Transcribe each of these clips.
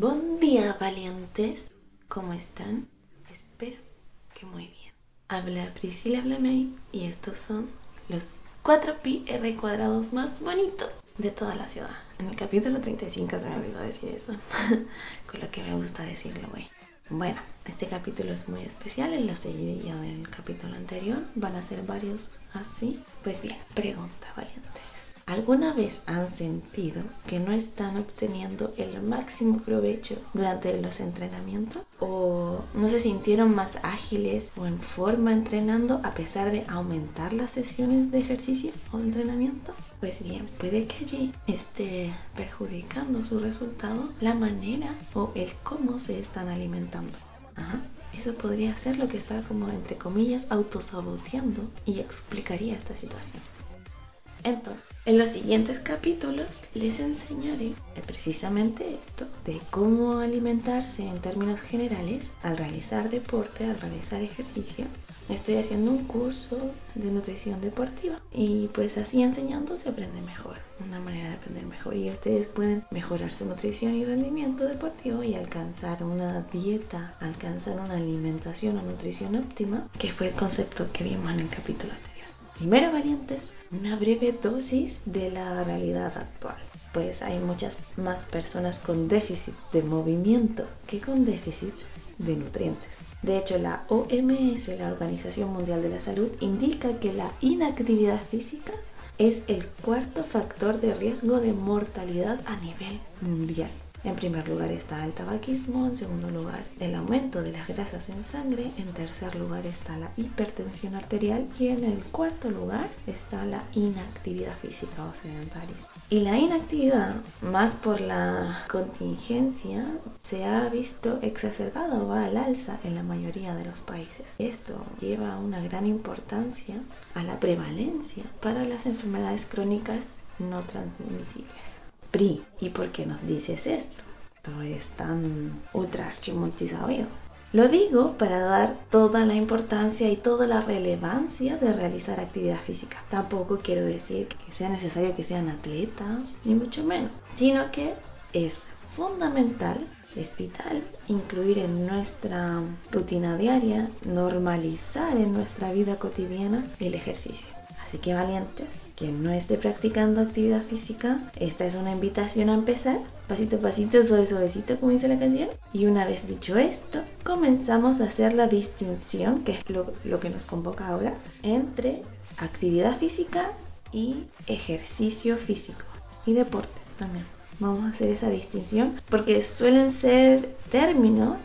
Buen día, valientes. ¿Cómo están? Espero que muy bien. Habla Priscila Blamey y estos son los 4 pi r cuadrados más bonitos de toda la ciudad. En el capítulo 35 se me olvidó decir eso, con lo que me gusta decirlo hoy. Bueno, este capítulo es muy especial, en la seguidilla del capítulo anterior van a ser varios así. Pues bien, pregunta valiente. ¿Alguna vez han sentido que no están obteniendo el máximo provecho durante los entrenamientos? ¿O no se sintieron más ágiles o en forma entrenando a pesar de aumentar las sesiones de ejercicio o entrenamiento? Pues bien, puede que allí esté perjudicando su resultado la manera o el cómo se están alimentando. Eso podría ser lo que está como entre comillas autosaboteando y explicaría esta situación. Entonces, en los siguientes capítulos les enseñaré precisamente esto, de cómo alimentarse en términos generales al realizar deporte, al realizar ejercicio. Estoy haciendo un curso de nutrición deportiva y pues así enseñando se aprende mejor, una manera de aprender mejor y ustedes pueden mejorar su nutrición y rendimiento deportivo y alcanzar una dieta, alcanzar una alimentación o nutrición óptima, que fue el concepto que vimos en el capítulo anterior. Primero valientes, una breve dosis de la realidad actual. Pues hay muchas más personas con déficit de movimiento que con déficit de nutrientes. De hecho, la OMS, la Organización Mundial de la Salud, indica que la inactividad física es el cuarto factor de riesgo de mortalidad a nivel mundial. En primer lugar está el tabaquismo, en segundo lugar el aumento de las grasas en sangre, en tercer lugar está la hipertensión arterial y en el cuarto lugar está la inactividad física o sedentarismo. Y la inactividad, más por la contingencia, se ha visto exacerbada o va al alza en la mayoría de los países. Esto lleva una gran importancia a la prevalencia para las enfermedades crónicas no transmisibles. PRI. ¿Y por qué nos dices esto? Todo es tan ultra multisabido. Lo digo para dar toda la importancia y toda la relevancia de realizar actividad física. Tampoco quiero decir que sea necesario que sean atletas, ni mucho menos, sino que es fundamental, es vital incluir en nuestra rutina diaria, normalizar en nuestra vida cotidiana el ejercicio. Así que valientes, quien no esté practicando actividad física, esta es una invitación a empezar, pasito a pasito, suave suavecito, como dice la canción. Y una vez dicho esto, comenzamos a hacer la distinción, que es lo, lo que nos convoca ahora, entre actividad física y ejercicio físico y deporte también. Vamos a hacer esa distinción porque suelen ser términos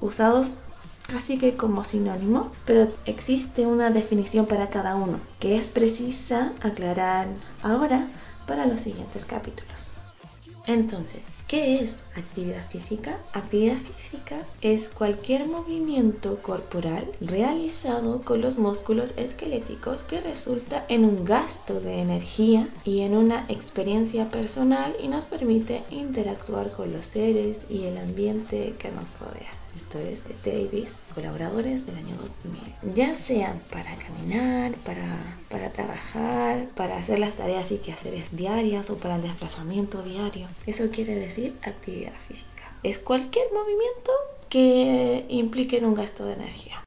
usados casi que como sinónimo, pero existe una definición para cada uno que es precisa aclarar ahora para los siguientes capítulos. Entonces, ¿qué es actividad física? Actividad física es cualquier movimiento corporal realizado con los músculos esqueléticos que resulta en un gasto de energía y en una experiencia personal y nos permite interactuar con los seres y el ambiente que nos rodea es de Davis, colaboradores del año 2000. Ya sean para caminar, para, para trabajar, para hacer las tareas y quehaceres diarias o para el desplazamiento diario. Eso quiere decir actividad física. Es cualquier movimiento que implique un gasto de energía.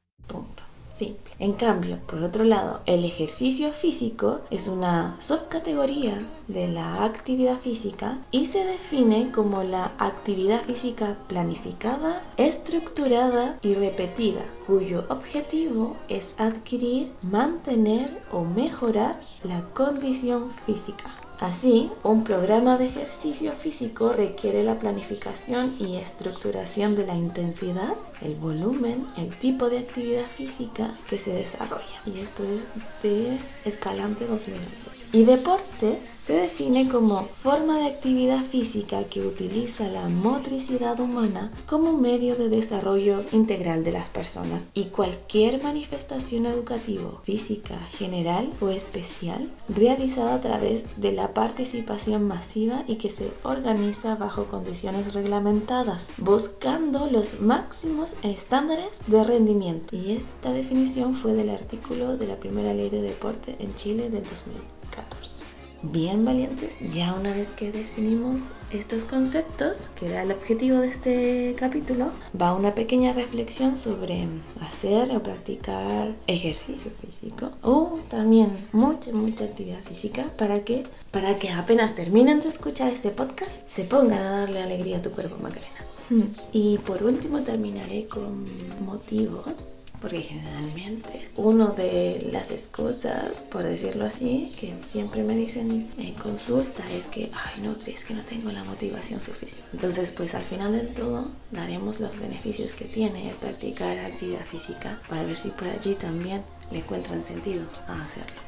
En cambio, por otro lado, el ejercicio físico es una subcategoría de la actividad física y se define como la actividad física planificada, estructurada y repetida, cuyo objetivo es adquirir, mantener o mejorar la condición física. Así, un programa de ejercicio físico requiere la planificación y estructuración de la intensidad, el volumen, el tipo de actividad física que se desarrolla. Y esto es de Escalante 2011. Y deporte se define como forma de actividad física que utiliza la motricidad humana como medio de desarrollo integral de las personas y cualquier manifestación educativa, física, general o especial realizada a través de la participación masiva y que se organiza bajo condiciones reglamentadas, buscando los máximos estándares de rendimiento. Y esta definición fue del artículo de la primera ley de deporte en Chile del 2014 bien valientes. Ya una vez que definimos estos conceptos, que era el objetivo de este capítulo, va una pequeña reflexión sobre hacer o practicar ejercicio físico o también mucha, mucha actividad física para que, para que apenas terminen de escuchar este podcast, se pongan a darle alegría a tu cuerpo, Macarena. Hmm. Y por último terminaré con motivos porque generalmente uno de las excusas, por decirlo así, que siempre me dicen en consulta es que, ay no, es que no tengo la motivación suficiente. Entonces, pues al final del todo daremos los beneficios que tiene el practicar actividad física para ver si por allí también le encuentran sentido a hacerlo.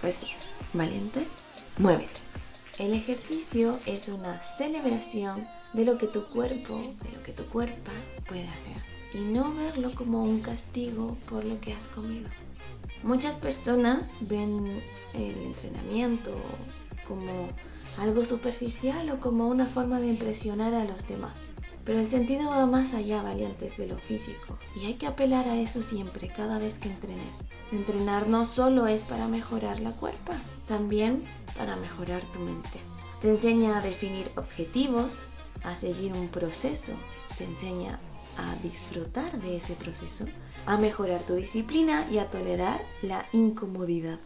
Pues sí, valiente, muévete. El ejercicio es una celebración de lo que tu cuerpo, de lo que tu cuerpo puede hacer y no verlo como un castigo por lo que has comido. Muchas personas ven el entrenamiento como algo superficial o como una forma de impresionar a los demás. Pero el sentido va más allá, valientes, de lo físico. Y hay que apelar a eso siempre, cada vez que entrenes. Entrenar no solo es para mejorar la cuerpa, también para mejorar tu mente. Te enseña a definir objetivos, a seguir un proceso, te enseña a disfrutar de ese proceso, a mejorar tu disciplina y a tolerar la incomodidad.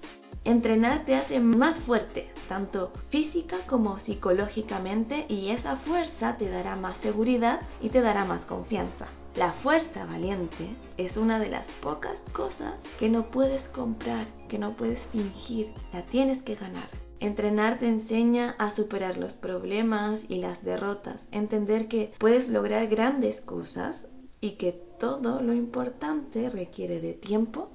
Entrenar te hace más fuerte, tanto física como psicológicamente, y esa fuerza te dará más seguridad y te dará más confianza. La fuerza valiente es una de las pocas cosas que no puedes comprar, que no puedes fingir, la tienes que ganar. Entrenar te enseña a superar los problemas y las derrotas, entender que puedes lograr grandes cosas y que todo lo importante requiere de tiempo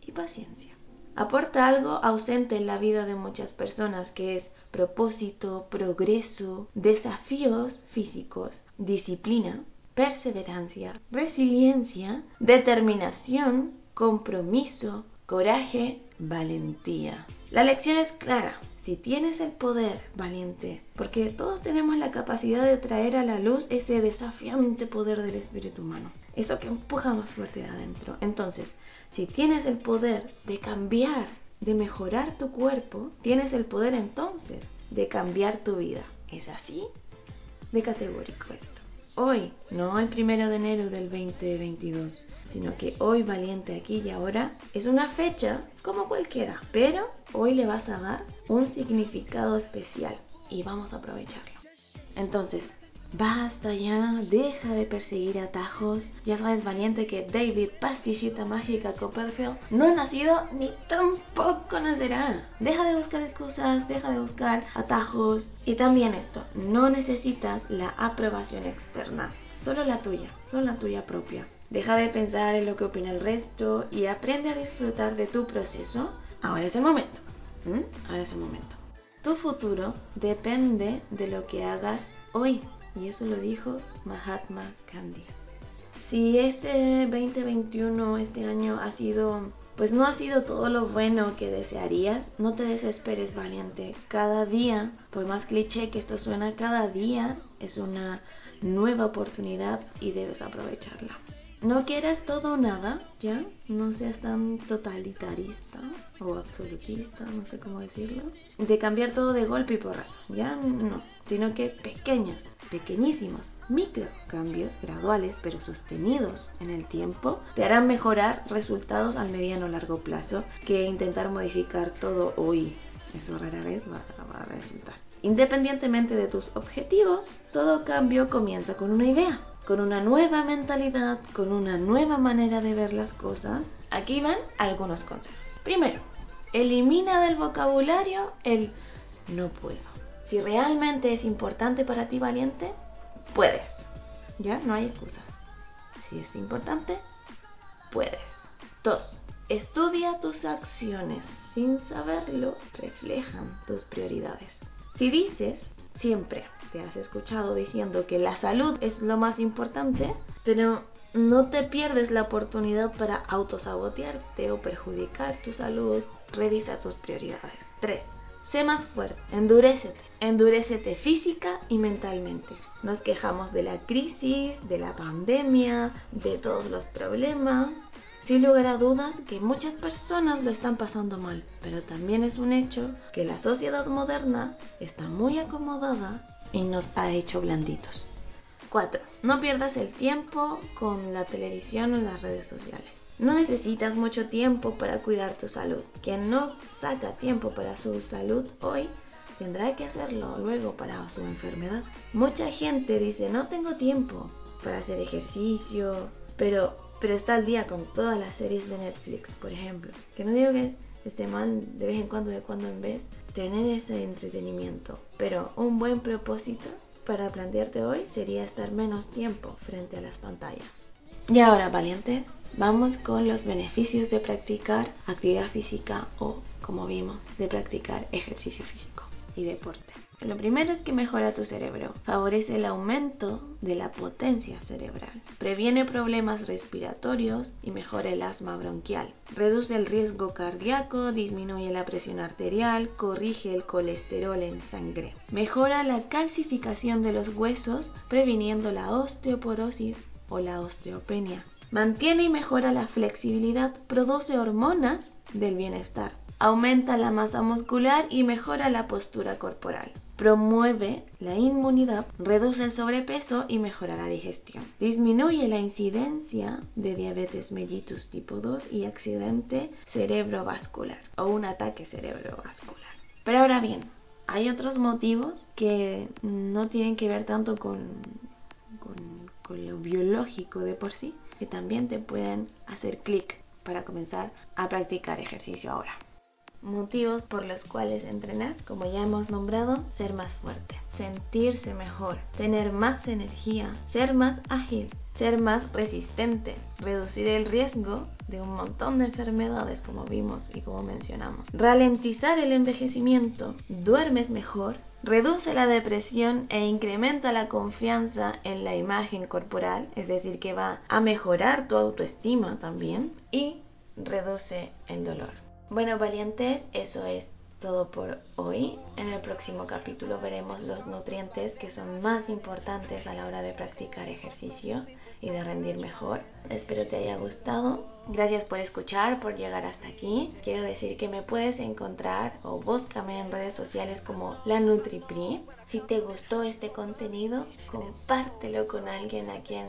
y paciencia. Aporta algo ausente en la vida de muchas personas que es propósito, progreso, desafíos físicos, disciplina, perseverancia, resiliencia, determinación, compromiso, coraje, valentía. La lección es clara. Si tienes el poder, valiente, porque todos tenemos la capacidad de traer a la luz ese desafiante poder del espíritu humano, eso que empuja más fuerte de adentro. Entonces, si tienes el poder de cambiar, de mejorar tu cuerpo, tienes el poder entonces de cambiar tu vida. ¿Es así? De categórico esto. Hoy, no el primero de enero del 2022, sino que hoy valiente aquí y ahora es una fecha como cualquiera, pero hoy le vas a dar un significado especial y vamos a aprovecharlo. Entonces, Basta ya, deja de perseguir atajos. Ya sabes, valiente, que David Pastillita Mágica Copperfield no ha nacido ni tampoco nacerá. Deja de buscar excusas, deja de buscar atajos. Y también esto, no necesitas la aprobación externa, solo la tuya, solo la tuya propia. Deja de pensar en lo que opina el resto y aprende a disfrutar de tu proceso. Ahora es el momento. Ahora es el momento. Tu futuro depende de lo que hagas hoy. Y eso lo dijo Mahatma Gandhi. Si este 2021, este año ha sido, pues no ha sido todo lo bueno que desearías, no te desesperes valiente. Cada día, por más cliché que esto suena, cada día es una nueva oportunidad y debes aprovecharla. No quieras todo o nada, ¿ya? No seas tan totalitarista o absolutista, no sé cómo decirlo. De cambiar todo de golpe y porrazo, ¿ya? No, sino que pequeños, pequeñísimos, micro cambios graduales pero sostenidos en el tiempo te harán mejorar resultados al mediano largo plazo que intentar modificar todo hoy. Eso rara vez va, va a resultar. Independientemente de tus objetivos, todo cambio comienza con una idea con una nueva mentalidad, con una nueva manera de ver las cosas. Aquí van algunos consejos. Primero, elimina del vocabulario el no puedo. Si realmente es importante para ti valiente, puedes. Ya, no hay excusa. Si es importante, puedes. Dos, Estudia tus acciones. Sin saberlo, reflejan tus prioridades. Si dices siempre, te has escuchado diciendo que la salud es lo más importante, pero no te pierdes la oportunidad para autosabotearte o perjudicar tu salud. Revisa tus prioridades. 3. Sé más fuerte, endurecete, endurecete física y mentalmente. Nos quejamos de la crisis, de la pandemia, de todos los problemas. Sin lugar a dudas que muchas personas lo están pasando mal, pero también es un hecho que la sociedad moderna está muy acomodada y nos ha hecho blanditos. 4. No pierdas el tiempo con la televisión o las redes sociales. No necesitas mucho tiempo para cuidar tu salud. Quien no saca tiempo para su salud hoy tendrá que hacerlo luego para su enfermedad. Mucha gente dice no tengo tiempo para hacer ejercicio, pero, pero está al día con todas las series de Netflix, por ejemplo. Que no digo que esté mal de vez en cuando, de cuando en vez, tener ese entretenimiento, pero un buen propósito para plantearte hoy sería estar menos tiempo frente a las pantallas. Y ahora, valiente, vamos con los beneficios de practicar actividad física o, como vimos, de practicar ejercicio físico y deporte. Lo primero es que mejora tu cerebro, favorece el aumento de la potencia cerebral, previene problemas respiratorios y mejora el asma bronquial, reduce el riesgo cardíaco, disminuye la presión arterial, corrige el colesterol en sangre, mejora la calcificación de los huesos, previniendo la osteoporosis o la osteopenia, mantiene y mejora la flexibilidad, produce hormonas del bienestar, aumenta la masa muscular y mejora la postura corporal promueve la inmunidad, reduce el sobrepeso y mejora la digestión. Disminuye la incidencia de diabetes mellitus tipo 2 y accidente cerebrovascular o un ataque cerebrovascular. Pero ahora bien, hay otros motivos que no tienen que ver tanto con, con, lo biológico de por sí, que también te pueden hacer clic para comenzar a practicar ejercicio ahora. Motivos por los cuales entrenar, como ya hemos nombrado, ser más fuerte, sentirse mejor, tener más energía, ser más ágil, ser más resistente, reducir el riesgo de un montón de enfermedades como vimos y como mencionamos, ralentizar el envejecimiento, duermes mejor, reduce la depresión e incrementa la confianza en la imagen corporal, es decir, que va a mejorar tu autoestima también y reduce el dolor. Bueno, valientes, eso es todo por hoy. En el próximo capítulo veremos los nutrientes que son más importantes a la hora de practicar ejercicio y de rendir mejor. Espero te haya gustado. Gracias por escuchar, por llegar hasta aquí. Quiero decir que me puedes encontrar o búscame en redes sociales como la NutriPri. Si te gustó este contenido, compártelo con alguien a quien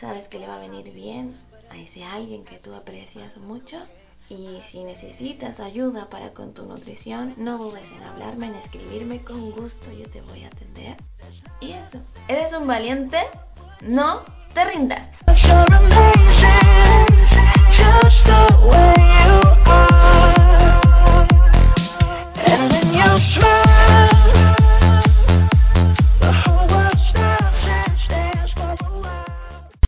sabes que le va a venir bien, a ese alguien que tú aprecias mucho. Y si necesitas ayuda para con tu nutrición, no dudes en hablarme, en escribirme, con gusto yo te voy a atender. Y eso, ¿eres un valiente? No te rindas.